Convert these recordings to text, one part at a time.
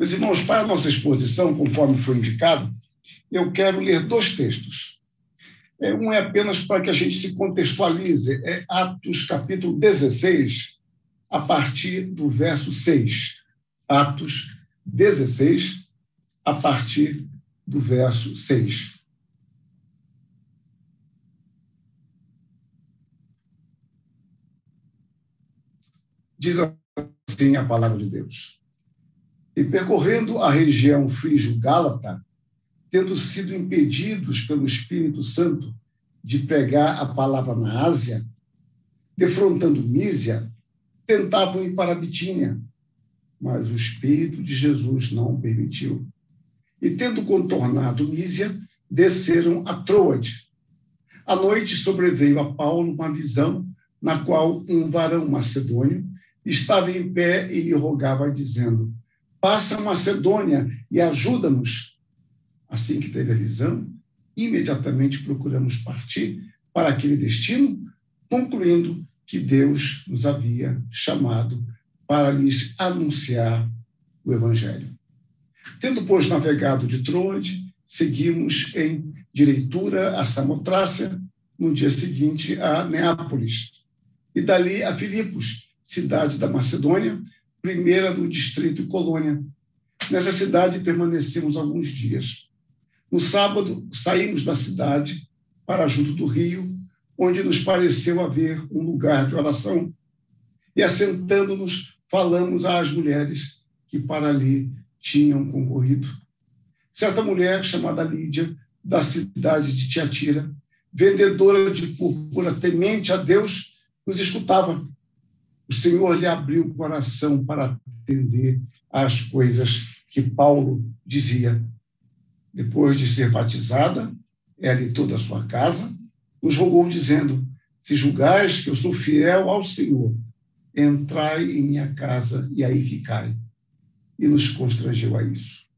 Meus irmãos, para a nossa exposição, conforme foi indicado, eu quero ler dois textos. É, um é apenas para que a gente se contextualize, é Atos capítulo 16, a partir do verso 6. Atos 16, a partir do verso 6. Diz assim a palavra de Deus. E percorrendo a região frígio-gálata, tendo sido impedidos pelo Espírito Santo de pregar a palavra na Ásia, defrontando Mísia, tentavam ir para a Bitínia, mas o Espírito de Jesus não permitiu. E tendo contornado Mísia, desceram a Troade. À noite sobreveio a Paulo uma visão na qual um varão macedônio estava em pé e lhe rogava, dizendo: Passa a Macedônia e ajuda-nos. Assim que teve a visão, imediatamente procuramos partir para aquele destino, concluindo que Deus nos havia chamado para lhes anunciar o Evangelho. Tendo, pois, navegado de Troade, seguimos em direitura a Samotrácia, no dia seguinte a Neápolis, e dali a Filipos, cidade da Macedônia, primeira do distrito e colônia. Nessa cidade permanecemos alguns dias. No sábado, saímos da cidade para junto do rio, onde nos pareceu haver um lugar de oração. E assentando-nos, falamos às mulheres que para ali tinham concorrido. Certa mulher chamada Lídia, da cidade de Tiatira, vendedora de púrpura, temente a Deus, nos escutava. O Senhor lhe abriu o coração para atender às coisas que Paulo dizia depois de ser batizada, ela e toda a sua casa, nos rogou, dizendo: Se julgais que eu sou fiel ao Senhor, entrai em minha casa e aí ficai. E nos constrangeu a isso.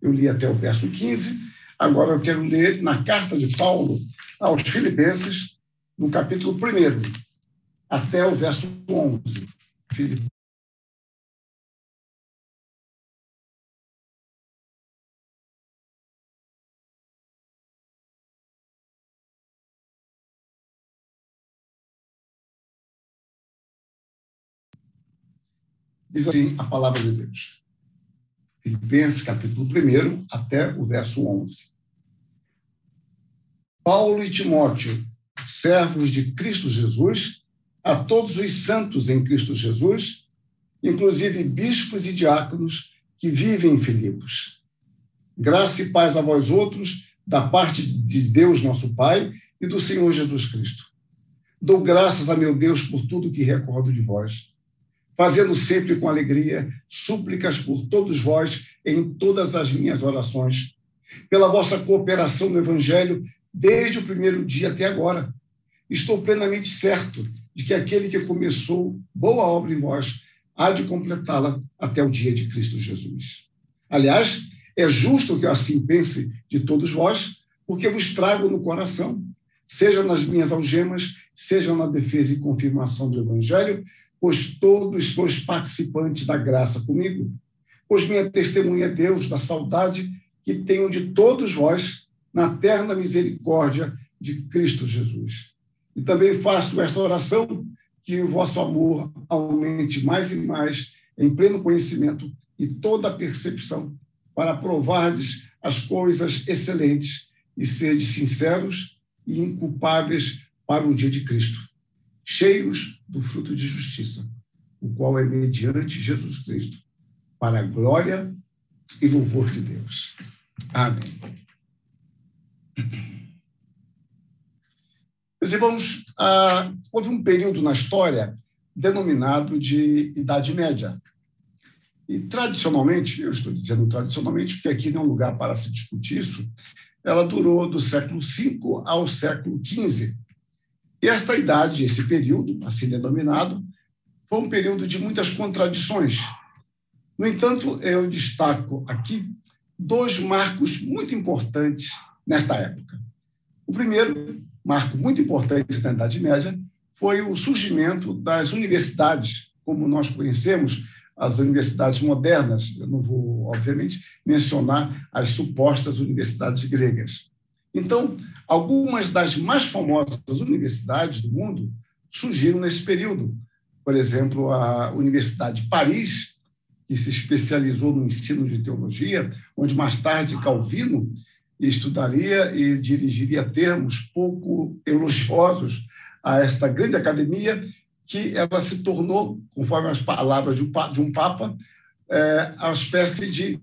Eu li até o verso 15, agora eu quero ler na carta de Paulo aos Filipenses, no capítulo 1, até o verso 11. Diz assim a palavra de Deus. Filipenses, capítulo 1, até o verso 11. Paulo e Timóteo, servos de Cristo Jesus, a todos os santos em Cristo Jesus, inclusive bispos e diáconos que vivem em Filipos. Graça e paz a vós outros, da parte de Deus nosso Pai e do Senhor Jesus Cristo. Dou graças a meu Deus por tudo que recordo de vós fazendo sempre com alegria súplicas por todos vós em todas as minhas orações, pela vossa cooperação no Evangelho desde o primeiro dia até agora. Estou plenamente certo de que aquele que começou boa obra em vós há de completá-la até o dia de Cristo Jesus. Aliás, é justo que eu assim pense de todos vós, porque vos trago no coração, seja nas minhas algemas, seja na defesa e confirmação do Evangelho, pois todos sois participantes da graça comigo. Pois minha testemunha é Deus da saudade que tenho de todos vós na terna misericórdia de Cristo Jesus. E também faço esta oração que o vosso amor aumente mais e mais em pleno conhecimento e toda a percepção, para provardes as coisas excelentes e serdes sinceros e inculpáveis para o dia de Cristo cheios do fruto de justiça, o qual é mediante Jesus Cristo, para a glória e louvor de Deus. Amém. Meus irmãos, ah, houve um período na história denominado de Idade Média. E, tradicionalmente, eu estou dizendo tradicionalmente, porque aqui não é um lugar para se discutir isso, ela durou do século V ao século XV. E esta idade, esse período, assim denominado, foi um período de muitas contradições. No entanto, eu destaco aqui dois marcos muito importantes nesta época. O primeiro marco muito importante na Idade Média foi o surgimento das universidades, como nós conhecemos, as universidades modernas. Eu não vou obviamente, mencionar as supostas universidades gregas. Então, algumas das mais famosas universidades do mundo surgiram nesse período. Por exemplo, a Universidade de Paris, que se especializou no ensino de teologia, onde mais tarde Calvino estudaria e dirigiria termos pouco elogiosos a esta grande academia, que ela se tornou, conforme as palavras de um Papa, é, a espécie de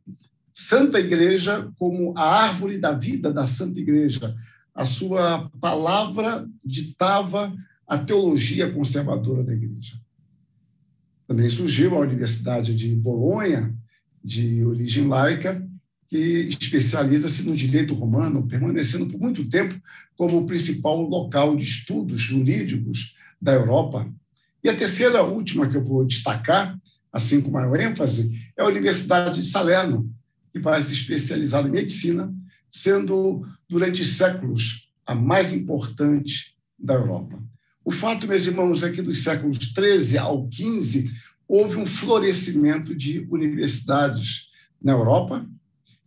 Santa Igreja como a árvore da vida da Santa Igreja. A sua palavra ditava a teologia conservadora da Igreja. Também surgiu a Universidade de Bolonha, de origem laica, que especializa-se no direito romano, permanecendo por muito tempo como o principal local de estudos jurídicos da Europa. E a terceira, última que eu vou destacar, assim com maior ênfase, é a Universidade de Salerno, que vai se especializar em medicina, sendo durante séculos a mais importante da Europa. O fato, meus irmãos, é que dos séculos 13 ao 15 houve um florescimento de universidades na Europa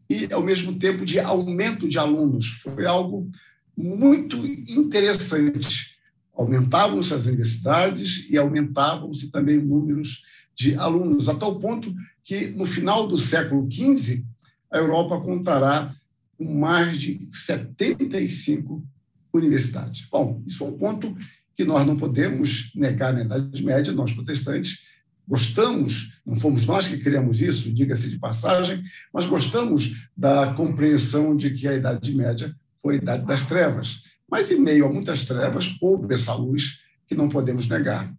e, ao mesmo tempo, de aumento de alunos. Foi algo muito interessante. Aumentavam-se as universidades e aumentavam-se também números de alunos, a tal ponto que, no final do século XV, a Europa contará com mais de 75 universidades. Bom, isso é um ponto que nós não podemos negar na Idade Média, nós protestantes gostamos, não fomos nós que criamos isso, diga-se de passagem, mas gostamos da compreensão de que a Idade Média foi a Idade das Trevas. Mas, em meio a muitas trevas, houve essa luz que não podemos negar.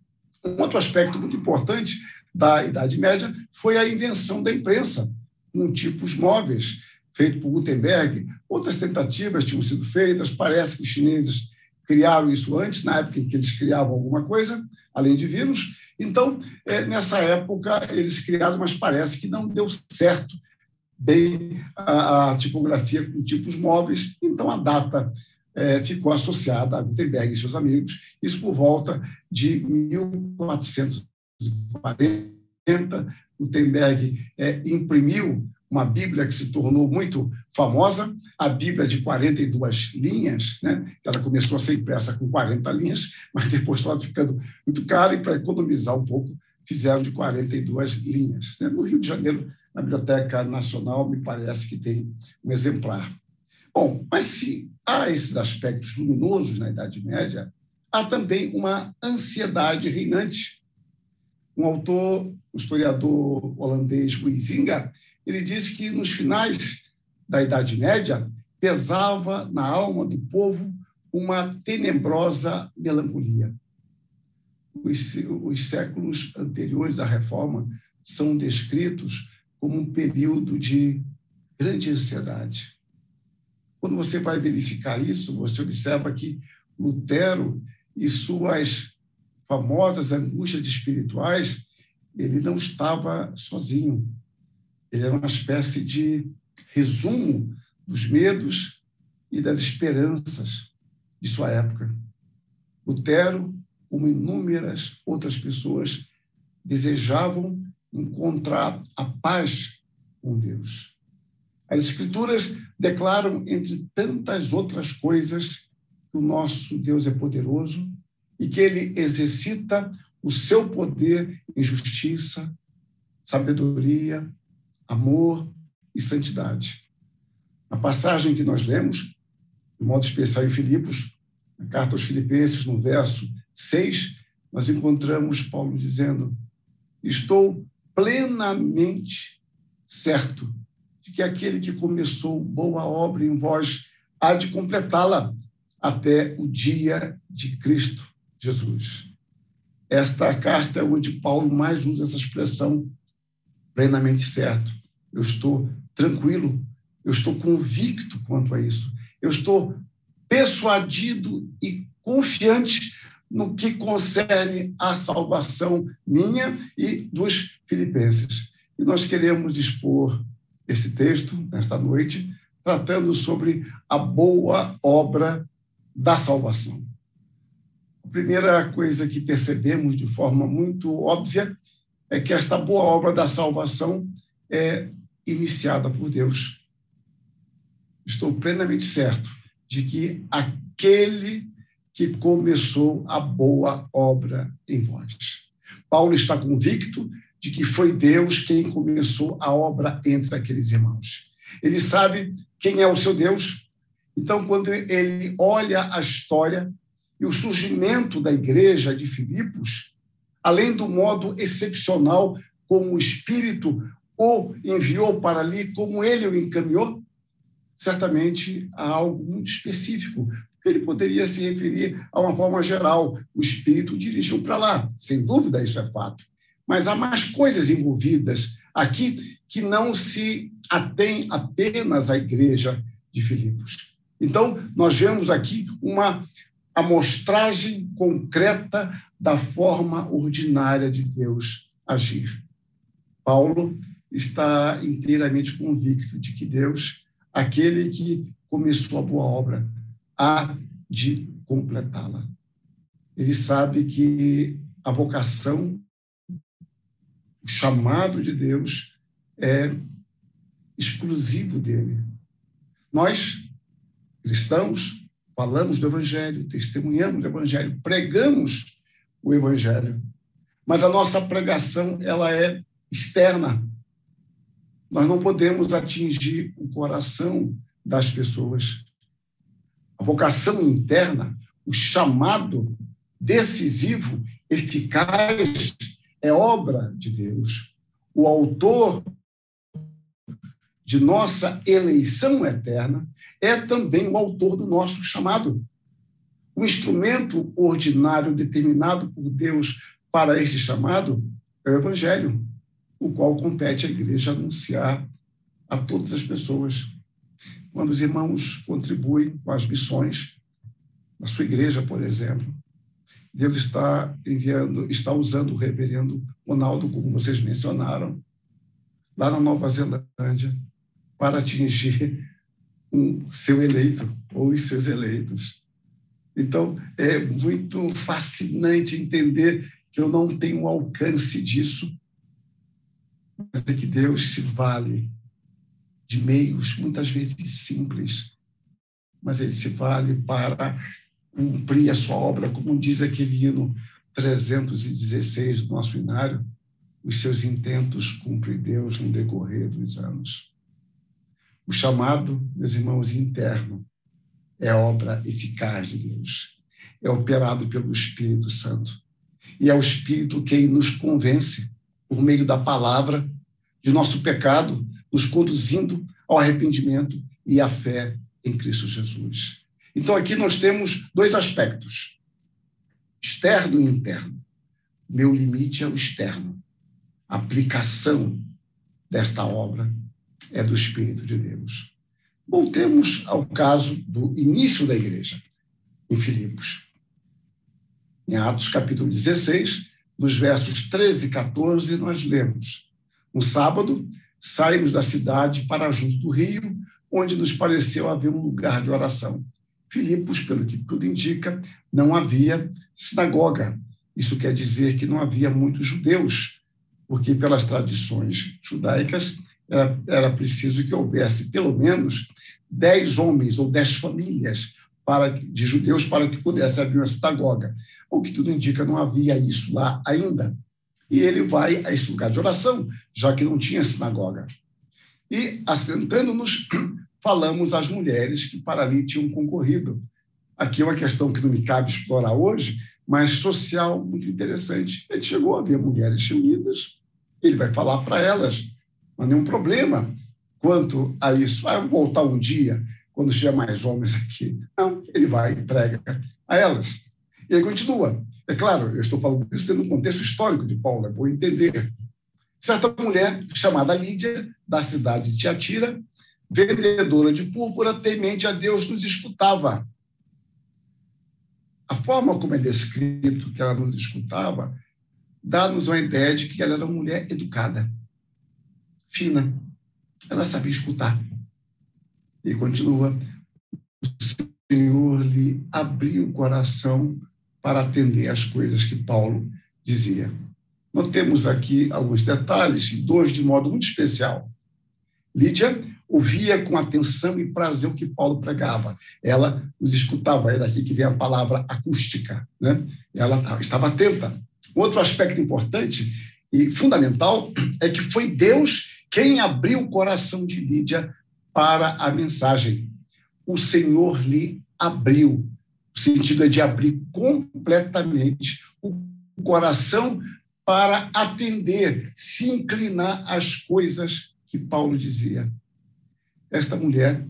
Um outro aspecto muito importante da Idade Média foi a invenção da imprensa, com tipos móveis, feito por Gutenberg. Outras tentativas tinham sido feitas, parece que os chineses criaram isso antes, na época em que eles criavam alguma coisa, além de vírus. Então, é, nessa época, eles criaram, mas parece que não deu certo bem a, a tipografia com tipos móveis, então a data é, ficou associada a Gutenberg e seus amigos, isso por volta de 1440. Gutenberg é, imprimiu uma Bíblia que se tornou muito famosa, a Bíblia de 42 linhas, né? ela começou a ser impressa com 40 linhas, mas depois estava ficando muito cara e, para economizar um pouco, fizeram de 42 linhas. Né? No Rio de Janeiro, na Biblioteca Nacional, me parece que tem um exemplar. Bom, mas se há esses aspectos luminosos na Idade Média, há também uma ansiedade reinante. Um autor, o historiador holandês Huizinga, ele diz que nos finais da Idade Média pesava na alma do povo uma tenebrosa melancolia. Os, os séculos anteriores à Reforma são descritos como um período de grande ansiedade. Quando você vai verificar isso, você observa que Lutero e suas famosas angústias espirituais, ele não estava sozinho. Ele era uma espécie de resumo dos medos e das esperanças de sua época. Lutero, como inúmeras outras pessoas, desejavam encontrar a paz com Deus. As Escrituras declaram, entre tantas outras coisas, que o nosso Deus é poderoso e que ele exercita o seu poder em justiça, sabedoria, amor e santidade. A passagem que nós lemos, de modo especial em Filipos, na carta aos Filipenses, no verso 6, nós encontramos Paulo dizendo: Estou plenamente certo de que aquele que começou boa obra em vós há de completá-la até o dia de Cristo Jesus. Esta carta é onde Paulo mais usa essa expressão plenamente certo. Eu estou tranquilo, eu estou convicto quanto a isso. Eu estou persuadido e confiante no que concerne à salvação minha e dos filipenses. E nós queremos expor esse texto nesta noite, tratando sobre a boa obra da salvação. A primeira coisa que percebemos de forma muito óbvia é que esta boa obra da salvação é iniciada por Deus. Estou plenamente certo de que aquele que começou a boa obra em vós. Paulo está convicto de que foi Deus quem começou a obra entre aqueles irmãos. Ele sabe quem é o seu Deus. Então, quando ele olha a história e o surgimento da igreja de Filipos, além do modo excepcional como o Espírito o enviou para ali, como ele o encaminhou, certamente há algo muito específico, ele poderia se referir a uma forma geral. O Espírito dirigiu para lá, sem dúvida, isso é fato. Mas há mais coisas envolvidas aqui que não se atém apenas à igreja de Filipos. Então, nós vemos aqui uma amostragem concreta da forma ordinária de Deus agir. Paulo está inteiramente convicto de que Deus, aquele que começou a boa obra, há de completá-la. Ele sabe que a vocação, o chamado de Deus é exclusivo dele. Nós, cristãos, falamos do Evangelho, testemunhamos o Evangelho, pregamos o Evangelho, mas a nossa pregação ela é externa. Nós não podemos atingir o coração das pessoas. A vocação interna, o chamado decisivo, eficaz, é obra de Deus. O autor de nossa eleição eterna é também o autor do nosso chamado. O instrumento ordinário determinado por Deus para esse chamado é o Evangelho, o qual compete à igreja anunciar a todas as pessoas. Quando os irmãos contribuem com as missões, na sua igreja, por exemplo, Deus está enviando, está usando o reverendo Ronaldo, como vocês mencionaram, lá na Nova Zelândia, para atingir um seu eleito ou os seus eleitos. Então, é muito fascinante entender que eu não tenho alcance disso, mas é que Deus se vale de meios muitas vezes simples, mas ele se vale para cumprir a sua obra, como diz aquele hino 316 do nosso inário, os seus intentos cumpre Deus no decorrer dos anos. O chamado, meus irmãos, interno, é obra eficaz de Deus. É operado pelo Espírito Santo. E é o Espírito quem nos convence, por meio da palavra, de nosso pecado, nos conduzindo ao arrependimento e à fé em Cristo Jesus. Então, aqui nós temos dois aspectos: externo e interno. Meu limite é o externo. A aplicação desta obra é do Espírito de Deus. Voltemos ao caso do início da igreja, em Filipos. Em Atos, capítulo 16, nos versos 13 e 14, nós lemos: Um sábado, saímos da cidade para junto do rio, onde nos pareceu haver um lugar de oração. Filipos, pelo que tudo indica, não havia sinagoga. Isso quer dizer que não havia muitos judeus, porque pelas tradições judaicas era, era preciso que houvesse pelo menos dez homens ou dez famílias para, de judeus para que pudesse haver uma sinagoga. O que tudo indica, não havia isso lá ainda. E ele vai a esse lugar de oração, já que não tinha sinagoga. E, assentando-nos, falamos às mulheres que para ali tinham concorrido. Aqui é uma questão que não me cabe explorar hoje, mas social muito interessante. Ele chegou a ver mulheres reunidas, ele vai falar para elas não há nenhum problema quanto a isso. Ah, eu vou voltar um dia, quando tiver mais homens aqui. Não, ele vai e prega a elas. E aí continua. É claro, eu estou falando isso tendo um contexto histórico de Paulo, é bom entender. Certa mulher chamada Lídia, da cidade de Tiatira, vendedora de púrpura, temente a Deus, nos escutava. A forma como é descrito que ela nos escutava dá-nos uma ideia de que ela era uma mulher educada fina. Ela sabia escutar. E continua: o Senhor lhe abriu o coração para atender às coisas que Paulo dizia. Notemos aqui alguns detalhes, dois de modo muito especial. Lídia ouvia com atenção e prazer o que Paulo pregava. Ela nos escutava, é daqui que vem a palavra acústica. Né? Ela estava atenta. Outro aspecto importante e fundamental é que foi Deus quem abriu o coração de Lídia para a mensagem. O Senhor lhe abriu. O sentido é de abrir completamente o coração para atender, se inclinar às coisas que Paulo dizia. Esta mulher,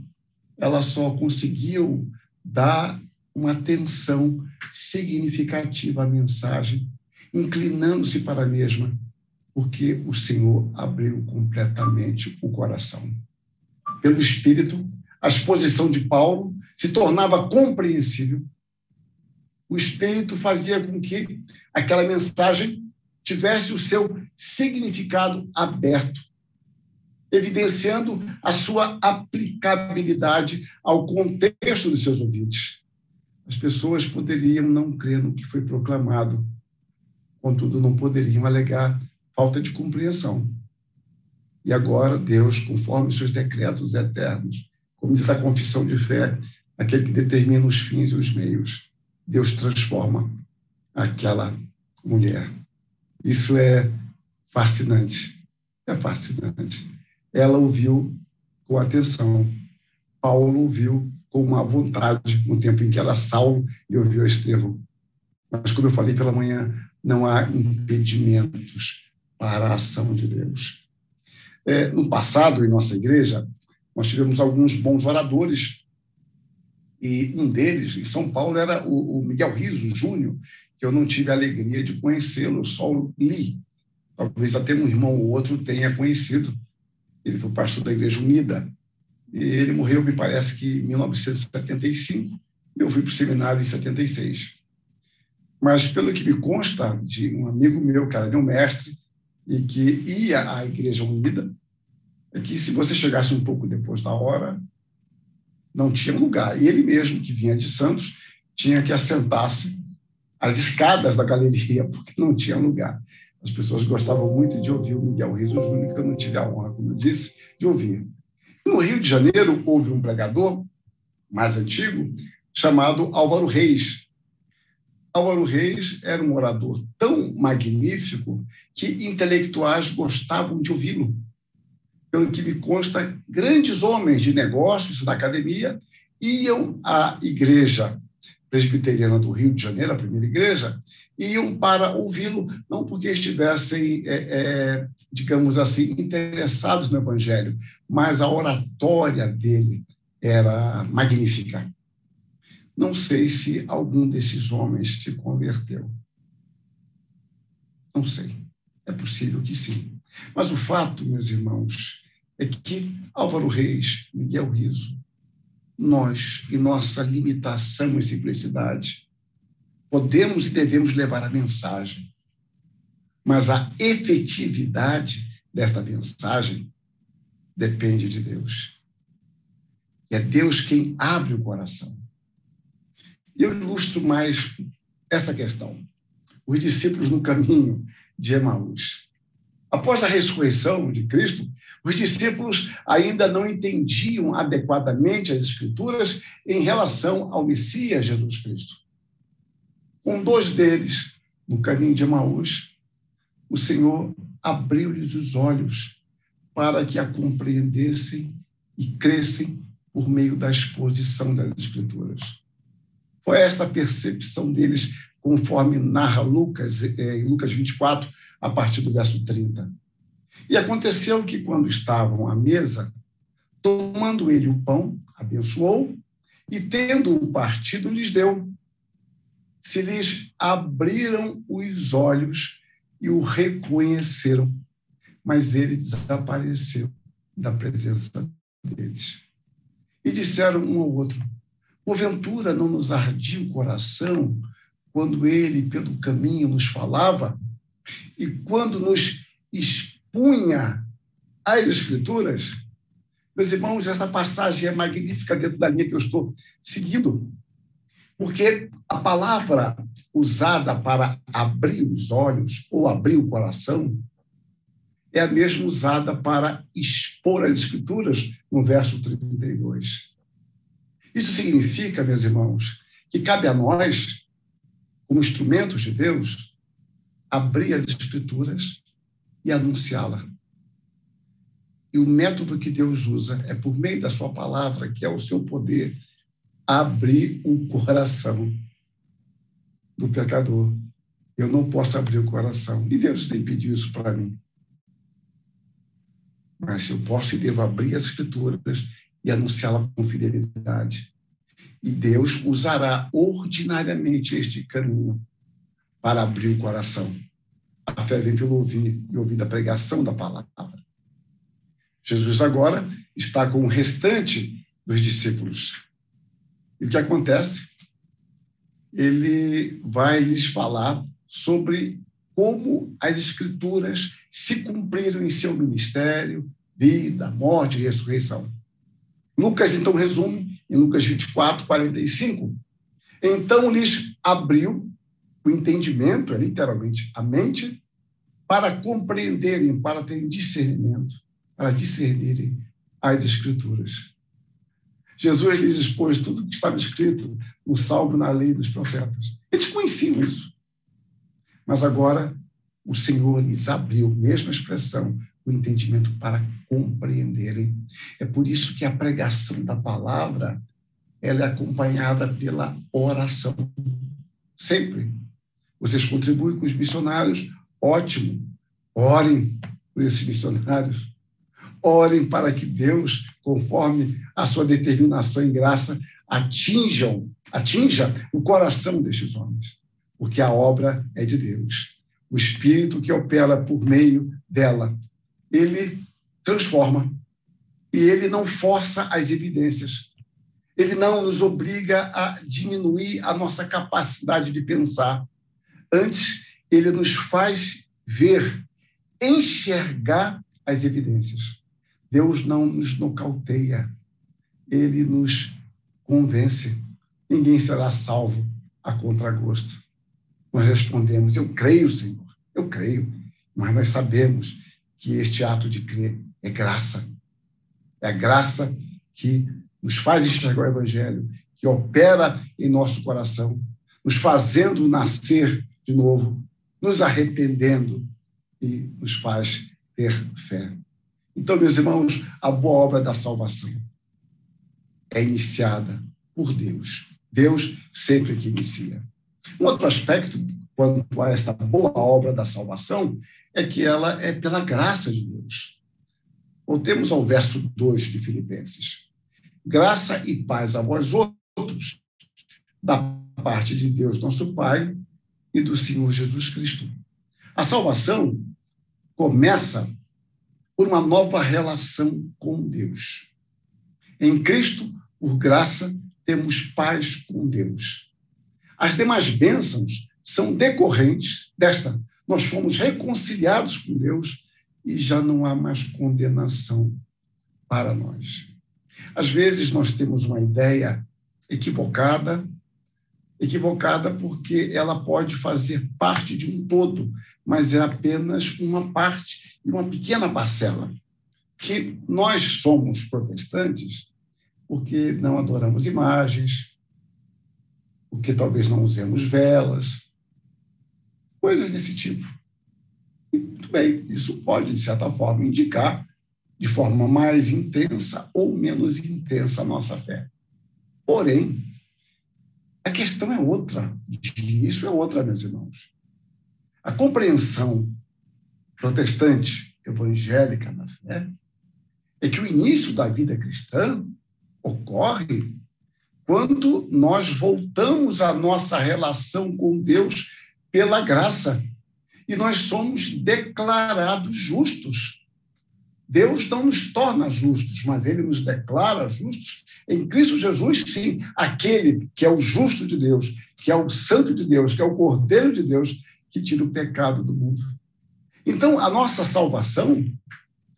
ela só conseguiu dar uma atenção significativa à mensagem, inclinando-se para a mesma, porque o Senhor abriu completamente o coração. Pelo Espírito, a exposição de Paulo se tornava compreensível. O Espírito fazia com que aquela mensagem tivesse o seu significado aberto, evidenciando a sua aplicabilidade ao contexto dos seus ouvintes. As pessoas poderiam não crer no que foi proclamado, contudo, não poderiam alegar falta de compreensão. E agora, Deus, conforme seus decretos eternos, como diz a confissão de fé, aquele que determina os fins e os meios, Deus transforma aquela mulher. Isso é fascinante. É fascinante. Ela ouviu com atenção. Paulo ouviu com uma vontade, no tempo em que ela Saulo e ouviu Estevão. Mas, como eu falei pela manhã, não há impedimentos para a ação de Deus. É, no passado, em nossa igreja, nós tivemos alguns bons oradores, e um deles, em São Paulo, era o, o Miguel Riso Júnior, que eu não tive a alegria de conhecê-lo, só li. Talvez até um irmão ou outro tenha conhecido. Ele foi pastor da Igreja Unida, e ele morreu, me parece que em 1975, eu fui para o seminário em 76. Mas, pelo que me consta de um amigo meu, era meu mestre, e que ia à Igreja Unida, é que se você chegasse um pouco depois da hora, não tinha lugar. E ele mesmo, que vinha de Santos, tinha que assentar-se às escadas da galeria, porque não tinha lugar. As pessoas gostavam muito de ouvir o Miguel Rios Júnior, que eu não tive a honra, como eu disse, de ouvir. No Rio de Janeiro, houve um pregador mais antigo, chamado Álvaro Reis, Álvaro Reis era um orador tão magnífico que intelectuais gostavam de ouvi-lo. Pelo que me consta, grandes homens de negócios da academia iam à igreja presbiteriana do Rio de Janeiro, a primeira igreja, iam para ouvi-lo, não porque estivessem, é, é, digamos assim, interessados no Evangelho, mas a oratória dele era magnífica. Não sei se algum desses homens se converteu. Não sei. É possível que sim. Mas o fato, meus irmãos, é que Álvaro Reis, Miguel Riso, nós, em nossa limitação e simplicidade, podemos e devemos levar a mensagem, mas a efetividade desta mensagem depende de Deus. É Deus quem abre o coração. E eu ilustro mais essa questão. Os discípulos no caminho de Emaús. Após a ressurreição de Cristo, os discípulos ainda não entendiam adequadamente as Escrituras em relação ao Messias Jesus Cristo. Com dois deles, no caminho de Emaús, o Senhor abriu-lhes os olhos para que a compreendessem e crescem por meio da exposição das Escrituras. Foi esta percepção deles, conforme narra Lucas, é, em Lucas 24, a partir do verso 30. E aconteceu que, quando estavam à mesa, tomando ele o pão, abençoou, e tendo o partido, lhes deu. Se lhes abriram os olhos e o reconheceram, mas ele desapareceu da presença deles. E disseram um ao outro: Porventura não nos ardia o coração quando ele, pelo caminho, nos falava e quando nos expunha as Escrituras? Meus irmãos, essa passagem é magnífica dentro da linha que eu estou seguindo, porque a palavra usada para abrir os olhos ou abrir o coração é a mesma usada para expor as Escrituras no verso 32. Isso significa, meus irmãos, que cabe a nós, como instrumentos de Deus, abrir as Escrituras e anunciá-la. E o método que Deus usa é por meio da sua palavra, que é o seu poder, abrir o coração do pecador. Eu não posso abrir o coração. E Deus tem pedido isso para mim. Mas eu posso e devo abrir as escrituras e anunciá-la com fidelidade. E Deus usará ordinariamente este caminho para abrir o coração. A fé vem pelo ouvir e ouvir da pregação da palavra. Jesus agora está com o restante dos discípulos. E o que acontece? Ele vai lhes falar sobre como as escrituras se cumpriram em seu ministério, vida, morte e ressurreição. Lucas, então, resume em Lucas 24, 45. Então lhes abriu o entendimento, é literalmente a mente, para compreenderem, para terem discernimento, para discernirem as Escrituras. Jesus lhes expôs tudo o que estava escrito no Salmo, na lei dos profetas. Eles conheciam isso. Mas agora o Senhor lhes abriu, mesma expressão, o entendimento para compreenderem. É por isso que a pregação da palavra ela é acompanhada pela oração. Sempre. Vocês contribuem com os missionários, ótimo. Orem por esses missionários. Orem para que Deus, conforme a sua determinação e graça, atinjam, atinja o coração destes homens, porque a obra é de Deus. O Espírito que opera por meio dela, ele transforma e ele não força as evidências. Ele não nos obriga a diminuir a nossa capacidade de pensar. Antes, ele nos faz ver, enxergar as evidências. Deus não nos nocauteia, ele nos convence. Ninguém será salvo a contragosto. Nós respondemos: Eu creio, Senhor, eu creio, mas nós sabemos que este ato de crer é graça. É a graça que nos faz enxergar o Evangelho, que opera em nosso coração, nos fazendo nascer de novo, nos arrependendo e nos faz ter fé. Então, meus irmãos, a boa obra da salvação é iniciada por Deus. Deus sempre que inicia. Um outro aspecto quanto a esta boa obra da salvação é que ela é pela graça de Deus. Voltemos ao verso 2 de Filipenses. Graça e paz a vós outros, da parte de Deus, nosso Pai, e do Senhor Jesus Cristo. A salvação começa por uma nova relação com Deus. Em Cristo, por graça, temos paz com Deus. As demais bênçãos são decorrentes desta. Nós fomos reconciliados com Deus e já não há mais condenação para nós. Às vezes nós temos uma ideia equivocada equivocada porque ela pode fazer parte de um todo, mas é apenas uma parte e uma pequena parcela. Que nós somos protestantes porque não adoramos imagens, porque talvez não usemos velas, coisas desse tipo. E, muito bem, isso pode, de certa forma, indicar de forma mais intensa ou menos intensa a nossa fé. Porém, a questão é outra, isso é outra, meus irmãos. A compreensão protestante, evangélica na fé, é que o início da vida cristã ocorre quando nós voltamos à nossa relação com Deus pela graça. E nós somos declarados justos. Deus não nos torna justos, mas ele nos declara justos em Cristo Jesus, sim, aquele que é o justo de Deus, que é o santo de Deus, que é o cordeiro de Deus, que tira o pecado do mundo. Então, a nossa salvação,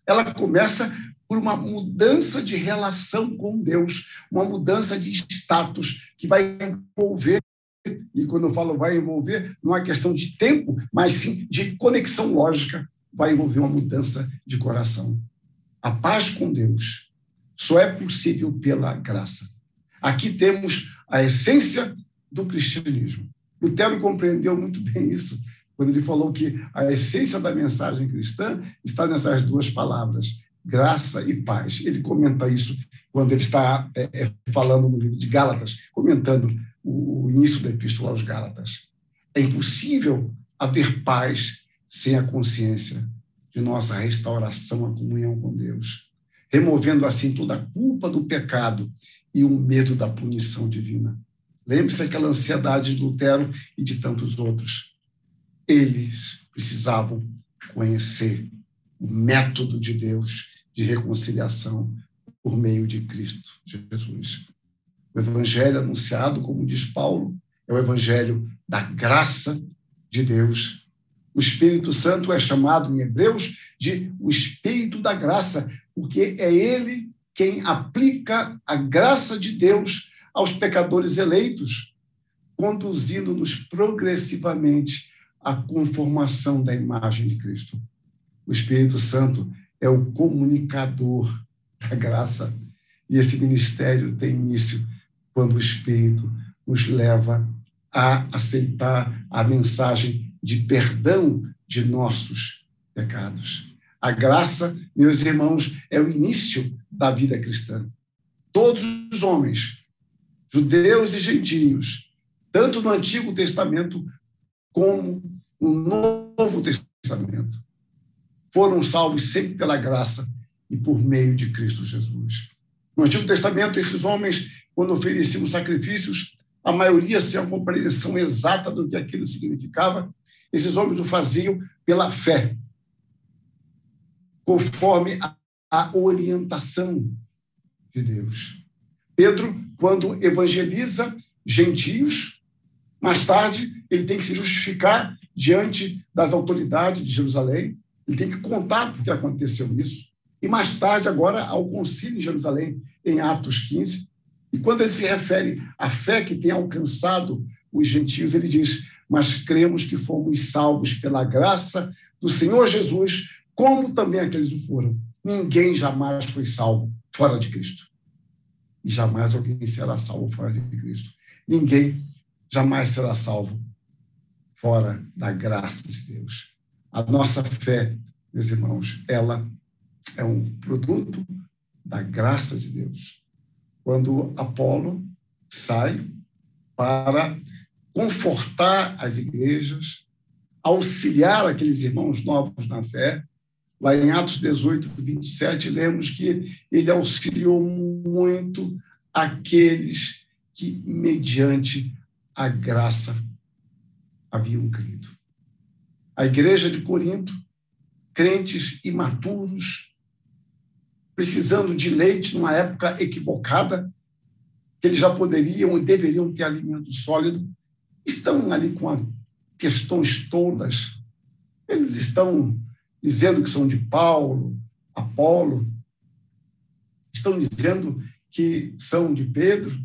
ela começa por uma mudança de relação com Deus, uma mudança de status que vai envolver e quando eu falo vai envolver, não é questão de tempo, mas sim de conexão lógica vai envolver uma mudança de coração. A paz com Deus só é possível pela graça. Aqui temos a essência do cristianismo. Lutero compreendeu muito bem isso, quando ele falou que a essência da mensagem cristã está nessas duas palavras, graça e paz. Ele comenta isso quando ele está é, é, falando no livro de Gálatas, comentando o, início da Epístola aos Gálatas. É impossível haver paz sem a consciência de nossa restauração à comunhão com Deus, removendo assim toda a culpa do pecado e o medo da punição divina. Lembre-se daquela ansiedade de Lutero e de tantos outros. Eles precisavam conhecer o método de Deus de reconciliação por meio de Cristo Jesus. O evangelho anunciado, como diz Paulo, é o evangelho da graça de Deus. O Espírito Santo é chamado em Hebreus de o Espírito da graça, porque é ele quem aplica a graça de Deus aos pecadores eleitos, conduzindo-nos progressivamente à conformação da imagem de Cristo. O Espírito Santo é o comunicador da graça, e esse ministério tem início quando o Espírito nos leva a aceitar a mensagem de perdão de nossos pecados. A graça, meus irmãos, é o início da vida cristã. Todos os homens, judeus e gentios, tanto no Antigo Testamento como no Novo Testamento, foram salvos sempre pela graça e por meio de Cristo Jesus. No Antigo Testamento, esses homens, quando ofereciam sacrifícios, a maioria sem a compreensão exata do que aquilo significava, esses homens o faziam pela fé, conforme a, a orientação de Deus. Pedro, quando evangeliza gentios, mais tarde ele tem que se justificar diante das autoridades de Jerusalém, ele tem que contar porque aconteceu isso e mais tarde, agora, ao concílio em Jerusalém, em Atos 15. E quando ele se refere à fé que tem alcançado os gentios, ele diz: Mas cremos que fomos salvos pela graça do Senhor Jesus, como também aqueles o foram. Ninguém jamais foi salvo fora de Cristo. E jamais alguém será salvo fora de Cristo. Ninguém jamais será salvo fora da graça de Deus. A nossa fé, meus irmãos, ela é um produto da graça de Deus. Quando Apolo sai para confortar as igrejas, auxiliar aqueles irmãos novos na fé, lá em Atos 18, 27, lemos que ele auxiliou muito aqueles que, mediante a graça, haviam crido. A igreja de Corinto, crentes imaturos, precisando de leite numa época equivocada, que eles já poderiam e deveriam ter alimento sólido, estão ali com questões tolas. Eles estão dizendo que são de Paulo, Apolo, estão dizendo que são de Pedro,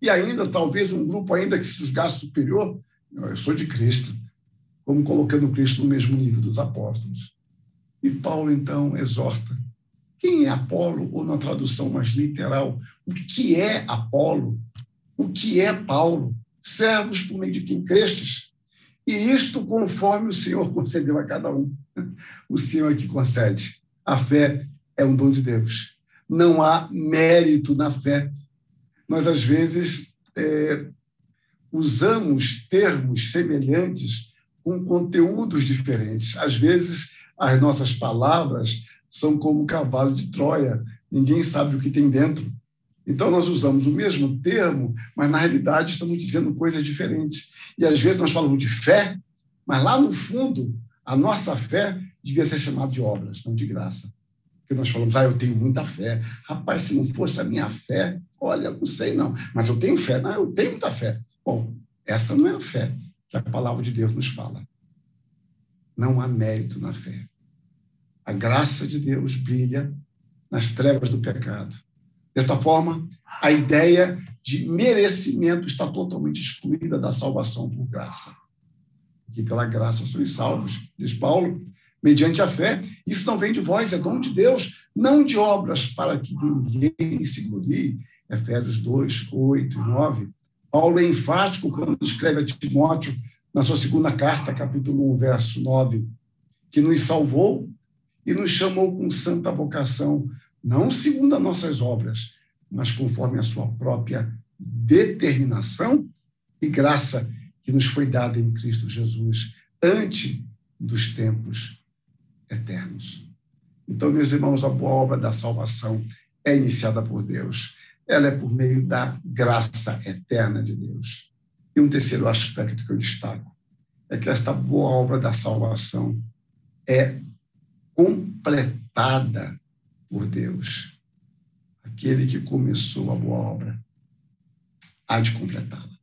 e ainda talvez um grupo ainda que se julgasse superior, eu sou de Cristo, como colocando Cristo no mesmo nível dos apóstolos. E Paulo então exorta quem é Apolo? Ou na tradução mais literal, o que é Apolo? O que é Paulo? Servos por meio de quem crestes. E isto conforme o Senhor concedeu a cada um. O Senhor é que concede. A fé é um dom de Deus. Não há mérito na fé. Nós, às vezes, é, usamos termos semelhantes com conteúdos diferentes. Às vezes, as nossas palavras são como o cavalo de Troia, ninguém sabe o que tem dentro. Então, nós usamos o mesmo termo, mas na realidade estamos dizendo coisas diferentes. E às vezes nós falamos de fé, mas lá no fundo, a nossa fé devia ser chamada de obras, não de graça. Porque nós falamos, ah, eu tenho muita fé. Rapaz, se não fosse a minha fé, olha, não sei não, mas eu tenho fé. Não, eu tenho muita fé. Bom, essa não é a fé que a palavra de Deus nos fala. Não há mérito na fé. A graça de Deus brilha nas trevas do pecado. Desta forma, a ideia de merecimento está totalmente excluída da salvação por graça. que pela graça sois salvos, diz Paulo, mediante a fé. Isso não vem de vós, é dom de Deus, não de obras para que ninguém se glorie. Efésios 2, 8 e 9. Paulo é enfático quando escreve a Timóteo, na sua segunda carta, capítulo 1, verso 9, que nos salvou e nos chamou com santa vocação, não segundo as nossas obras, mas conforme a sua própria determinação e graça que nos foi dada em Cristo Jesus, antes dos tempos eternos. Então, meus irmãos, a boa obra da salvação é iniciada por Deus. Ela é por meio da graça eterna de Deus. E um terceiro aspecto que eu destaco é que esta boa obra da salvação é completada por Deus. Aquele que começou a boa obra há de completá-la.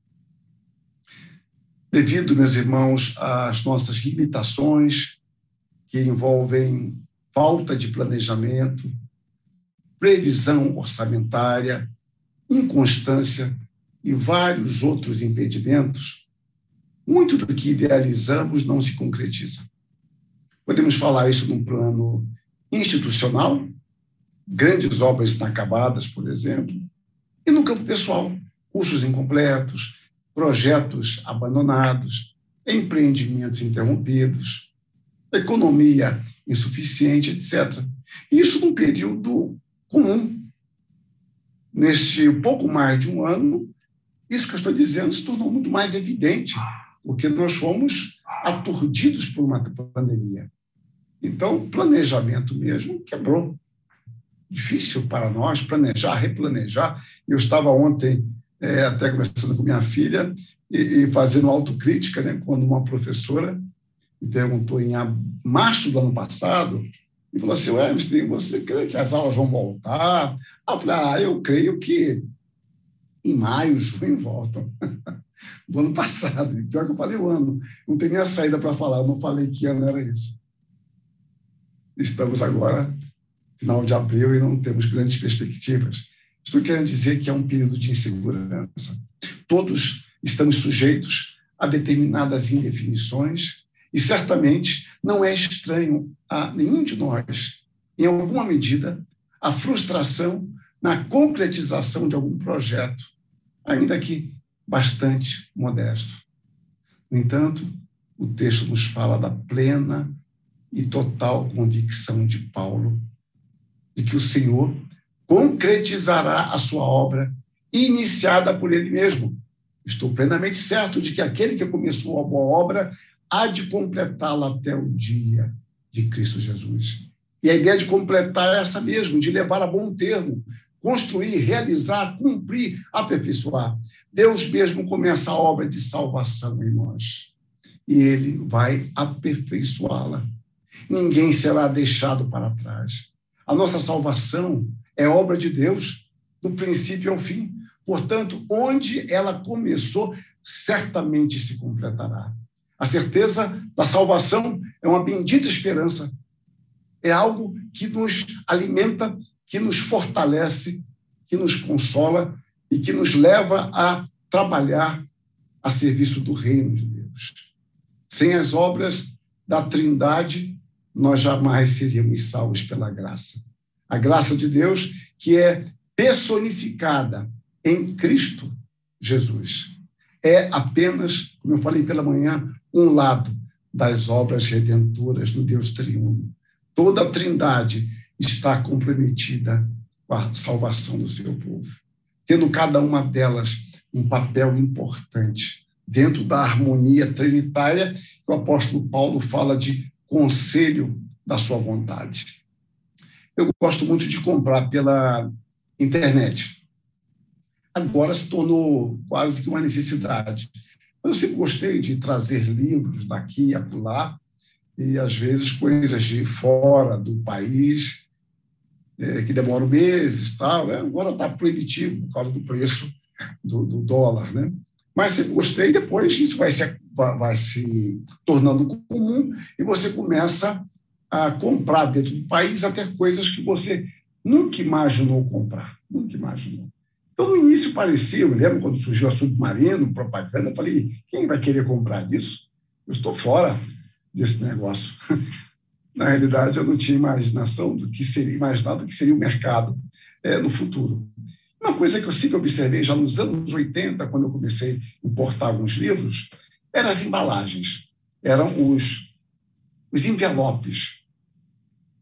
Devido, meus irmãos, às nossas limitações, que envolvem falta de planejamento, previsão orçamentária, inconstância e vários outros impedimentos, muito do que idealizamos não se concretiza. Podemos falar isso num plano institucional, grandes obras inacabadas, por exemplo, e no campo pessoal, cursos incompletos, projetos abandonados, empreendimentos interrompidos, economia insuficiente, etc. Isso num período comum. Neste pouco mais de um ano, isso que eu estou dizendo se tornou muito mais evidente, porque nós fomos aturdidos por uma pandemia. Então, planejamento mesmo quebrou. Difícil para nós planejar, replanejar. Eu estava ontem é, até conversando com minha filha e, e fazendo autocrítica, né, quando uma professora me perguntou em março do ano passado, e falou assim, Weinstein, você crê que as aulas vão voltar? eu falei, ah, eu creio que em maio, junho voltam. do ano passado. Pior que eu falei o ano. Não tem nem a saída para falar, eu não falei que ano era esse. Estamos agora, final de abril, e não temos grandes perspectivas. Estou querendo dizer que é um período de insegurança. Todos estamos sujeitos a determinadas indefinições e certamente não é estranho a nenhum de nós, em alguma medida, a frustração na concretização de algum projeto, ainda que bastante modesto. No entanto, o texto nos fala da plena e total convicção de Paulo de que o Senhor concretizará a sua obra iniciada por ele mesmo. Estou plenamente certo de que aquele que começou a boa obra há de completá-la até o dia de Cristo Jesus. E a ideia de completar é essa mesmo, de levar a bom termo, construir, realizar, cumprir, aperfeiçoar. Deus mesmo começa a obra de salvação em nós. E ele vai aperfeiçoá-la. Ninguém será deixado para trás. A nossa salvação é obra de Deus, do princípio ao fim. Portanto, onde ela começou, certamente se completará. A certeza da salvação é uma bendita esperança. É algo que nos alimenta, que nos fortalece, que nos consola e que nos leva a trabalhar a serviço do reino de Deus. Sem as obras da Trindade, nós jamais seríamos salvos pela graça a graça de Deus, que é personificada em Cristo Jesus. É apenas, como eu falei pela manhã, um lado das obras redentoras do Deus triuno. Toda a Trindade está comprometida com a salvação do seu povo, tendo cada uma delas um papel importante dentro da harmonia trinitária que o apóstolo Paulo fala de conselho da sua vontade. Eu gosto muito de comprar pela internet. Agora se tornou quase que uma necessidade. Eu sempre gostei de trazer livros daqui e acolá, e às vezes coisas de fora do país, é, que demoram meses, tal. Né? Agora está proibitivo por causa do preço do, do, dólar, né? Mas sempre gostei, depois isso vai se, vai, se tornando comum e você começa a comprar dentro do país até coisas que você nunca imaginou comprar, nunca imaginou. Então, no início parecia, eu lembro quando surgiu a Submarino, propaganda, eu falei, quem vai querer comprar isso? eu estou fora desse negócio. Na realidade, eu não tinha imaginação do que seria, imaginado do que seria o mercado é, no futuro. Uma coisa que eu sempre observei já nos anos 80, quando eu comecei a importar alguns livros, eram as embalagens, eram os, os envelopes.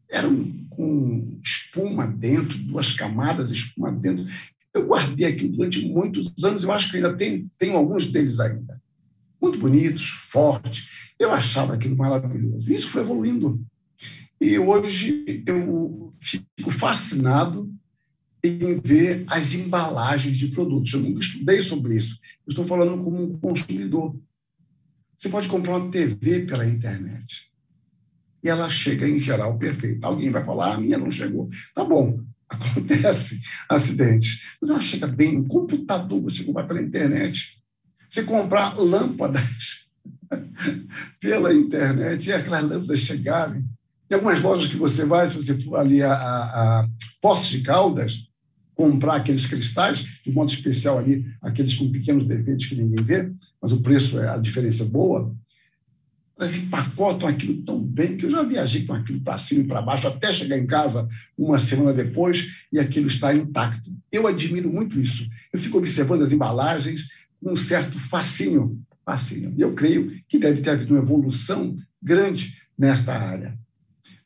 Eram com espuma dentro, duas camadas de espuma dentro. Eu guardei aquilo durante muitos anos, eu acho que ainda tenho, tenho alguns deles ainda. Muito bonitos, fortes. Eu achava aquilo maravilhoso. Isso foi evoluindo. E hoje eu fico fascinado em ver as embalagens de produtos. Eu nunca estudei sobre isso. Eu estou falando como um consumidor. Você pode comprar uma TV pela internet. E ela chega, em geral, perfeita. Alguém vai falar, ah, a minha não chegou. Tá bom, acontece acidentes. Mas ela chega bem. Um computador, você comprar pela internet. Você comprar lâmpadas pela internet e aquelas lâmpadas chegarem tem algumas lojas que você vai, se você for ali a, a, a Poços de Caldas, comprar aqueles cristais, de modo especial ali, aqueles com pequenos defeitos que ninguém vê, mas o preço, é a diferença é boa, elas empacotam aquilo tão bem que eu já viajei com aquilo para cima e para baixo, até chegar em casa uma semana depois e aquilo está intacto. Eu admiro muito isso. Eu fico observando as embalagens com um certo fascínio. fascínio. E eu creio que deve ter havido uma evolução grande nesta área.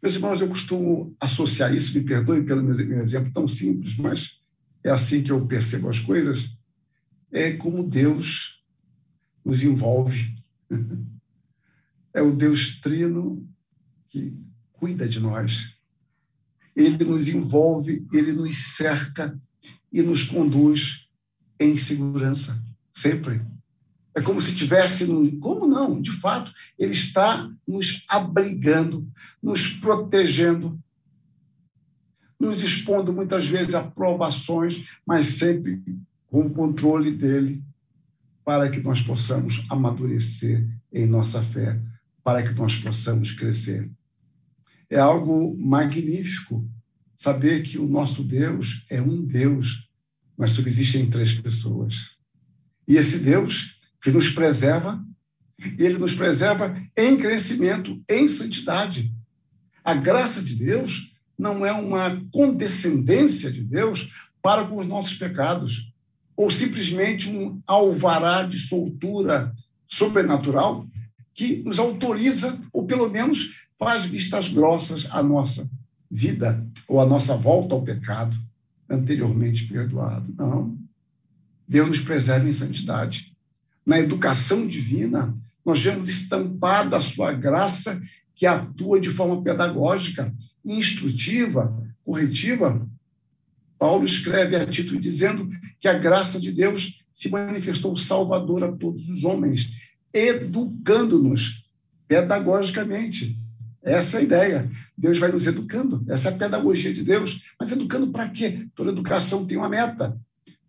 Meus irmãos, eu costumo associar isso, me perdoem pelo meu exemplo tão simples, mas é assim que eu percebo as coisas, é como Deus nos envolve. É o Deus trino que cuida de nós. Ele nos envolve, ele nos cerca e nos conduz em segurança, sempre. É como se tivesse. Como não? De fato, ele está nos abrigando, nos protegendo, nos expondo muitas vezes a provações, mas sempre com o controle dele, para que nós possamos amadurecer em nossa fé, para que nós possamos crescer. É algo magnífico saber que o nosso Deus é um Deus, mas subsistem três pessoas. E esse Deus que nos preserva, e ele nos preserva em crescimento, em santidade. A graça de Deus não é uma condescendência de Deus para com os nossos pecados, ou simplesmente um alvará de soltura sobrenatural que nos autoriza, ou pelo menos faz vistas grossas à nossa vida ou à nossa volta ao pecado anteriormente perdoado. Não. Deus nos preserva em santidade na educação divina, nós vemos estampada a sua graça que atua de forma pedagógica, instrutiva, corretiva. Paulo escreve a Tito dizendo que a graça de Deus se manifestou salvadora a todos os homens, educando-nos pedagogicamente. Essa é a ideia. Deus vai nos educando. Essa é a pedagogia de Deus. Mas educando para quê? Toda educação tem uma meta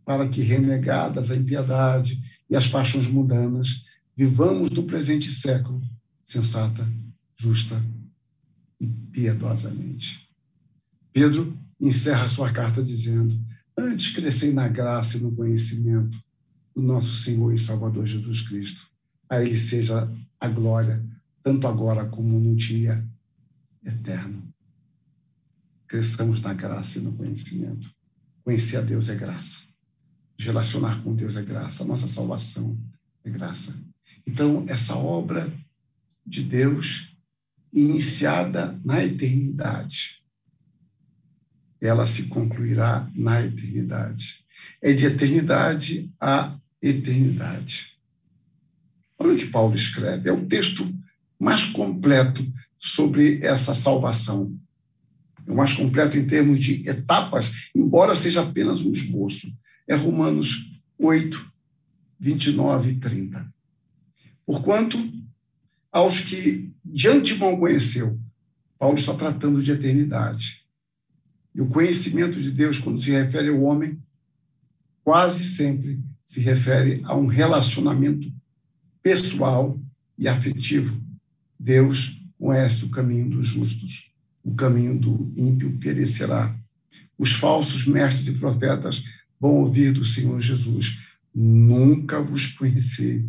para que, renegadas a impiedade e as paixões mundanas, vivamos no presente século sensata, justa e piedosamente. Pedro encerra sua carta dizendo: Antes crescei na graça e no conhecimento do nosso Senhor e Salvador Jesus Cristo. A Ele seja a glória, tanto agora como no dia eterno. Cresçamos na graça e no conhecimento. Conhecer a Deus é graça relacionar com Deus é graça, a nossa salvação é graça. Então, essa obra de Deus, iniciada na eternidade, ela se concluirá na eternidade. É de eternidade a eternidade. Olha o que Paulo escreve, é o texto mais completo sobre essa salvação. É o mais completo em termos de etapas, embora seja apenas um esboço é Romanos 8, 29 e 30. Porquanto, aos que de antemão conheceu, Paulo está tratando de eternidade. E o conhecimento de Deus, quando se refere ao homem, quase sempre se refere a um relacionamento pessoal e afetivo. Deus conhece o caminho dos justos, o caminho do ímpio perecerá. Os falsos mestres e profetas vão ouvir do Senhor Jesus: Nunca vos conheci.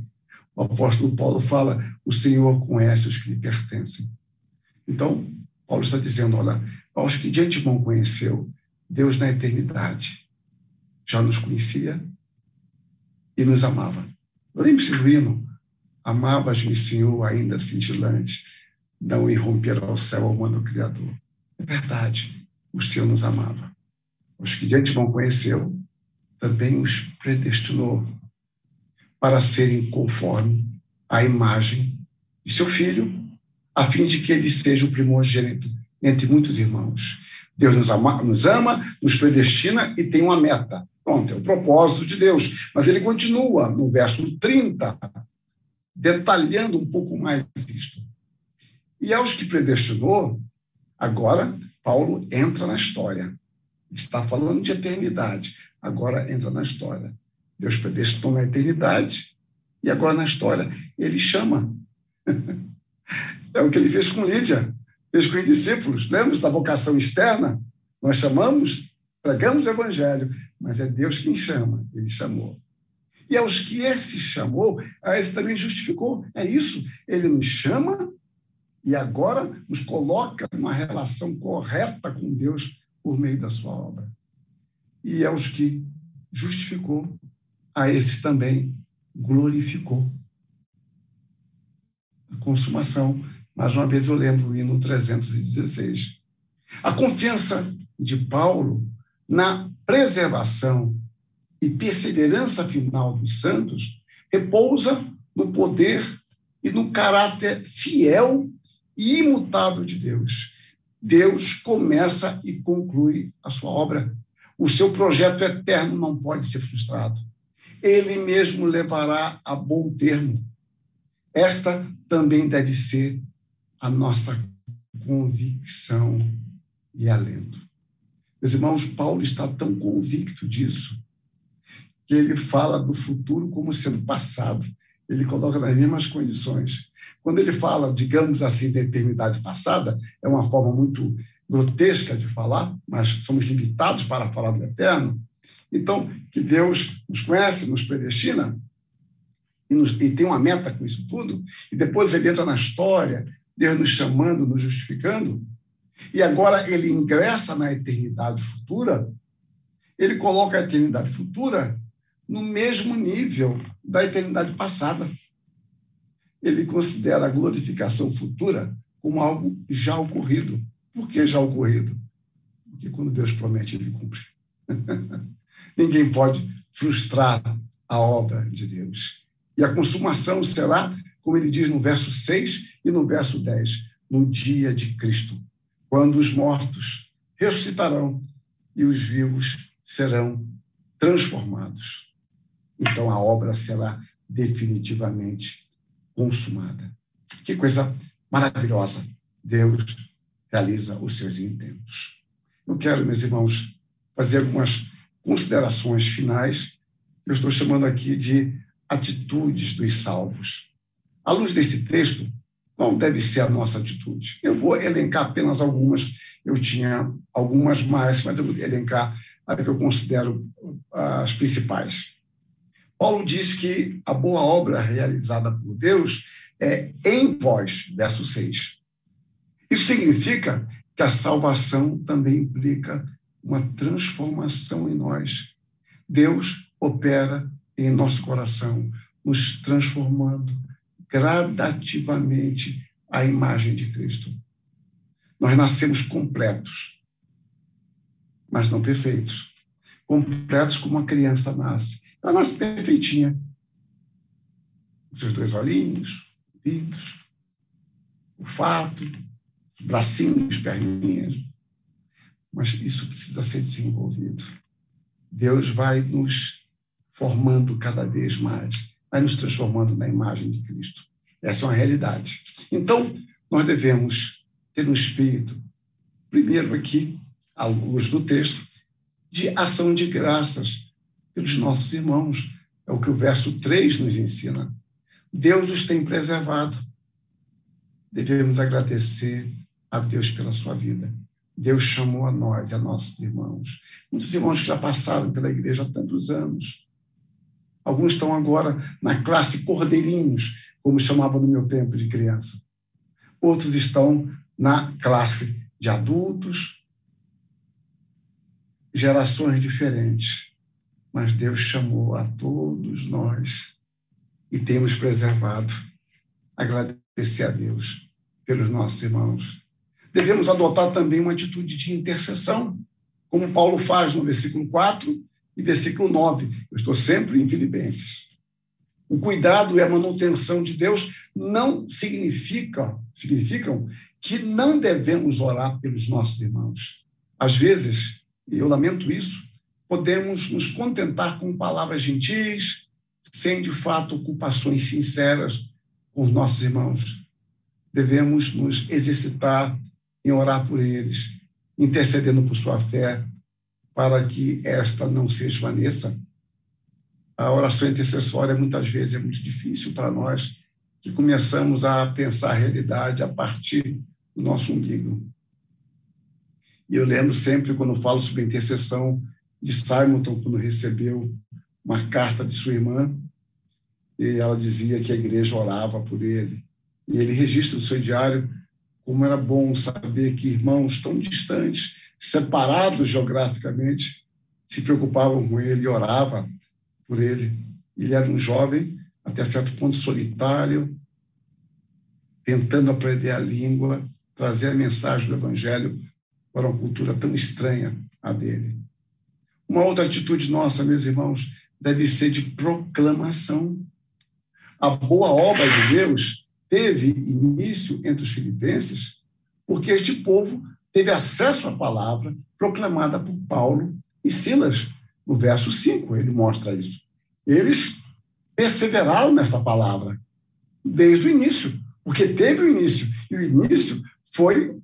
o apóstolo Paulo fala: o Senhor conhece os que lhe pertencem. Então, Paulo está dizendo: olha, aos que de antemão conheceu, Deus na eternidade já nos conhecia e nos amava. Lembre-se do hino: Amavas-me, Senhor, ainda cintilante, não irromper ao céu ao mando Criador. É verdade, o Senhor nos amava. Os que de antemão conheceu, também os predestinou para serem conforme a imagem de seu filho, a fim de que ele seja o primogênito entre muitos irmãos. Deus nos ama, nos ama, nos predestina e tem uma meta. Pronto, é o propósito de Deus. Mas ele continua no verso 30, detalhando um pouco mais isto. E aos que predestinou, agora Paulo entra na história. Está falando de eternidade, agora entra na história. Deus predestinou na eternidade e agora na história ele chama. é o que ele fez com Lídia, fez com os discípulos. Lembra da vocação externa? Nós chamamos, pregamos o evangelho, mas é Deus quem chama, ele chamou. E aos que esse chamou, a esse também justificou. É isso, ele nos chama e agora nos coloca numa relação correta com Deus por meio da sua obra. E aos que justificou, a esse também glorificou. A consumação. Mais uma vez eu lembro o hino 316. A confiança de Paulo na preservação e perseverança final dos santos repousa no poder e no caráter fiel e imutável de Deus. Deus começa e conclui a sua obra. O seu projeto eterno não pode ser frustrado ele mesmo levará a bom termo. Esta também deve ser a nossa convicção e alento. Meus irmãos, Paulo está tão convicto disso que ele fala do futuro como sendo passado. Ele coloca nas mesmas condições. Quando ele fala, digamos assim, da eternidade passada, é uma forma muito grotesca de falar, mas somos limitados para falar do eterno. Então, que Deus nos conhece, nos predestina e, nos, e tem uma meta com isso tudo, e depois ele entra na história, Deus nos chamando, nos justificando, e agora ele ingressa na eternidade futura, ele coloca a eternidade futura no mesmo nível da eternidade passada. Ele considera a glorificação futura como algo já ocorrido. Por que já ocorrido? Porque quando Deus promete, ele cumpre. Ninguém pode frustrar a obra de Deus. E a consumação será, como ele diz no verso 6 e no verso 10, no dia de Cristo, quando os mortos ressuscitarão e os vivos serão transformados. Então a obra será definitivamente consumada. Que coisa maravilhosa! Deus realiza os seus intentos. Eu quero, meus irmãos, fazer algumas considerações finais, que eu estou chamando aqui de atitudes dos salvos. À luz desse texto, qual deve ser a nossa atitude? Eu vou elencar apenas algumas, eu tinha algumas mais, mas eu vou elencar as que eu considero as principais. Paulo diz que a boa obra realizada por Deus é em vós, verso 6. Isso significa que a salvação também implica uma transformação em nós. Deus opera em nosso coração, nos transformando gradativamente à imagem de Cristo. Nós nascemos completos, mas não perfeitos. Completos como uma criança nasce. Ela nasce perfeitinha. Os seus dois olhinhos, ouvidos, o fato, bracinhos, perninhas, mas isso precisa ser desenvolvido. Deus vai nos formando cada vez mais, vai nos transformando na imagem de Cristo. Essa é uma realidade. Então, nós devemos ter um espírito, primeiro aqui, à luz do texto, de ação de graças pelos nossos irmãos. É o que o verso 3 nos ensina. Deus os tem preservado. Devemos agradecer a Deus pela sua vida. Deus chamou a nós, a nossos irmãos. Muitos irmãos que já passaram pela igreja há tantos anos. Alguns estão agora na classe cordeirinhos, como chamava no meu tempo de criança. Outros estão na classe de adultos, gerações diferentes. Mas Deus chamou a todos nós e tem nos preservado. Agradecer a Deus pelos nossos irmãos. Devemos adotar também uma atitude de intercessão, como Paulo faz no versículo 4 e versículo 9. Eu estou sempre em Filipenses. O cuidado e a manutenção de Deus não significam, significam que não devemos orar pelos nossos irmãos. Às vezes, e eu lamento isso, podemos nos contentar com palavras gentis, sem de fato ocupações sinceras com os nossos irmãos. Devemos nos exercitar em orar por eles, intercedendo por sua fé, para que esta não se esvaneça. A oração intercessória muitas vezes é muito difícil para nós que começamos a pensar a realidade a partir do nosso umbigo. E eu lembro sempre, quando falo sobre intercessão de Simonton, quando recebeu uma carta de sua irmã, e ela dizia que a igreja orava por ele. E ele registra no seu diário como era bom saber que irmãos tão distantes, separados geograficamente, se preocupavam com ele oravam por ele. Ele era um jovem, até certo ponto solitário, tentando aprender a língua, trazer a mensagem do evangelho para uma cultura tão estranha à dele. Uma outra atitude nossa, meus irmãos, deve ser de proclamação. A boa obra de Deus teve início entre os filipenses porque este povo teve acesso à palavra proclamada por Paulo e Silas. No verso 5, ele mostra isso. Eles perseveraram nesta palavra desde o início, porque teve o início, e o início foi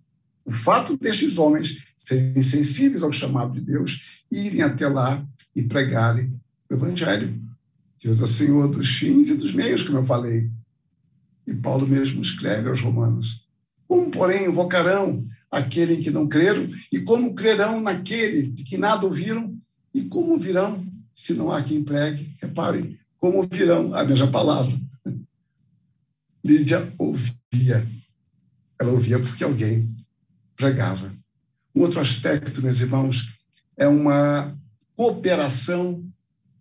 o fato destes homens serem sensíveis ao chamado de Deus e irem até lá e pregarem o Evangelho. Deus é Senhor dos fins e dos meios, como eu falei. E Paulo mesmo escreve aos Romanos: Como, porém, invocarão aquele em que não creram? E como crerão naquele de que nada ouviram? E como virão se não há quem pregue? Reparem, como virão a mesma palavra. Lídia ouvia. Ela ouvia porque alguém pregava. Um outro aspecto, meus irmãos, é uma cooperação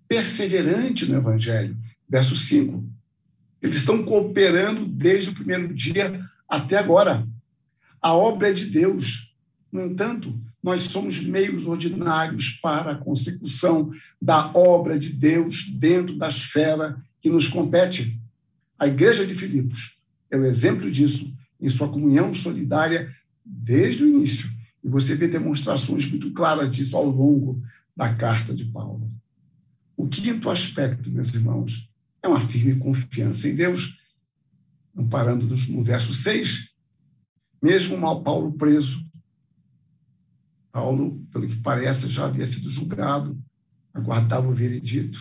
perseverante no Evangelho. Verso 5. Eles estão cooperando desde o primeiro dia até agora. A obra é de Deus. No entanto, nós somos meios ordinários para a consecução da obra de Deus dentro da esfera que nos compete. A Igreja de Filipos é o exemplo disso em sua comunhão solidária desde o início. E você vê demonstrações muito claras disso ao longo da carta de Paulo. O quinto aspecto, meus irmãos, é uma firme confiança em Deus. Amparando-nos no verso 6, mesmo mal Paulo preso, Paulo, pelo que parece, já havia sido julgado, aguardava o veredito.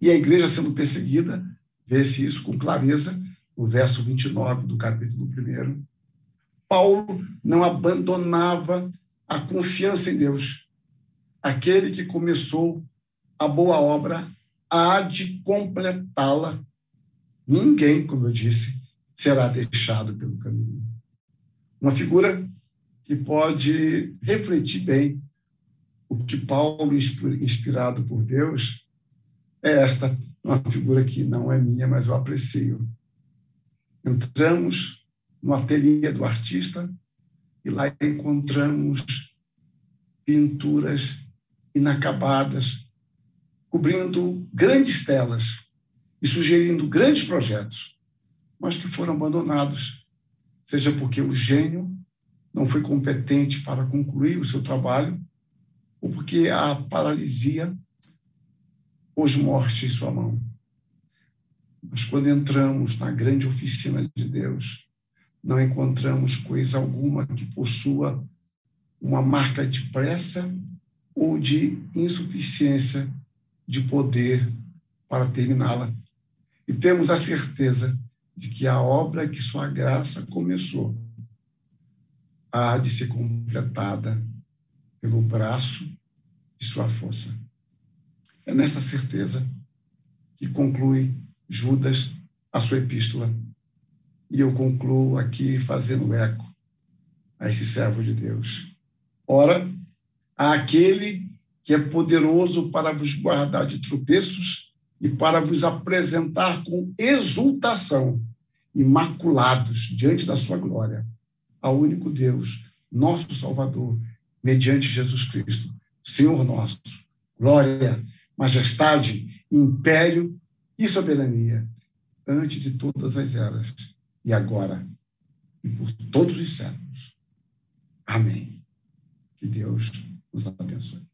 E a igreja sendo perseguida, vê-se isso com clareza no verso 29 do capítulo 1. Paulo não abandonava a confiança em Deus. Aquele que começou a boa obra há de completá-la. Ninguém, como eu disse, será deixado pelo caminho. Uma figura que pode refletir bem o que Paulo, inspirado por Deus, é esta, uma figura que não é minha, mas eu aprecio. Entramos no ateliê do artista e lá encontramos pinturas inacabadas, cobrindo grandes telas e sugerindo grandes projetos, mas que foram abandonados, seja porque o gênio não foi competente para concluir o seu trabalho, ou porque a paralisia pôs morte em sua mão. Mas quando entramos na grande oficina de Deus, não encontramos coisa alguma que possua uma marca de pressa ou de insuficiência de poder para terminá-la. E temos a certeza de que a obra que sua graça começou há de ser completada pelo braço de sua força. É nesta certeza que conclui Judas a sua epístola. E eu concluo aqui fazendo eco a esse servo de Deus. Ora, àquele que é poderoso para vos guardar de tropeços e para vos apresentar com exultação, imaculados diante da sua glória, ao único Deus, nosso Salvador, mediante Jesus Cristo, Senhor nosso. Glória, majestade, império e soberania, antes de todas as eras, e agora, e por todos os séculos. Amém. Que Deus nos abençoe.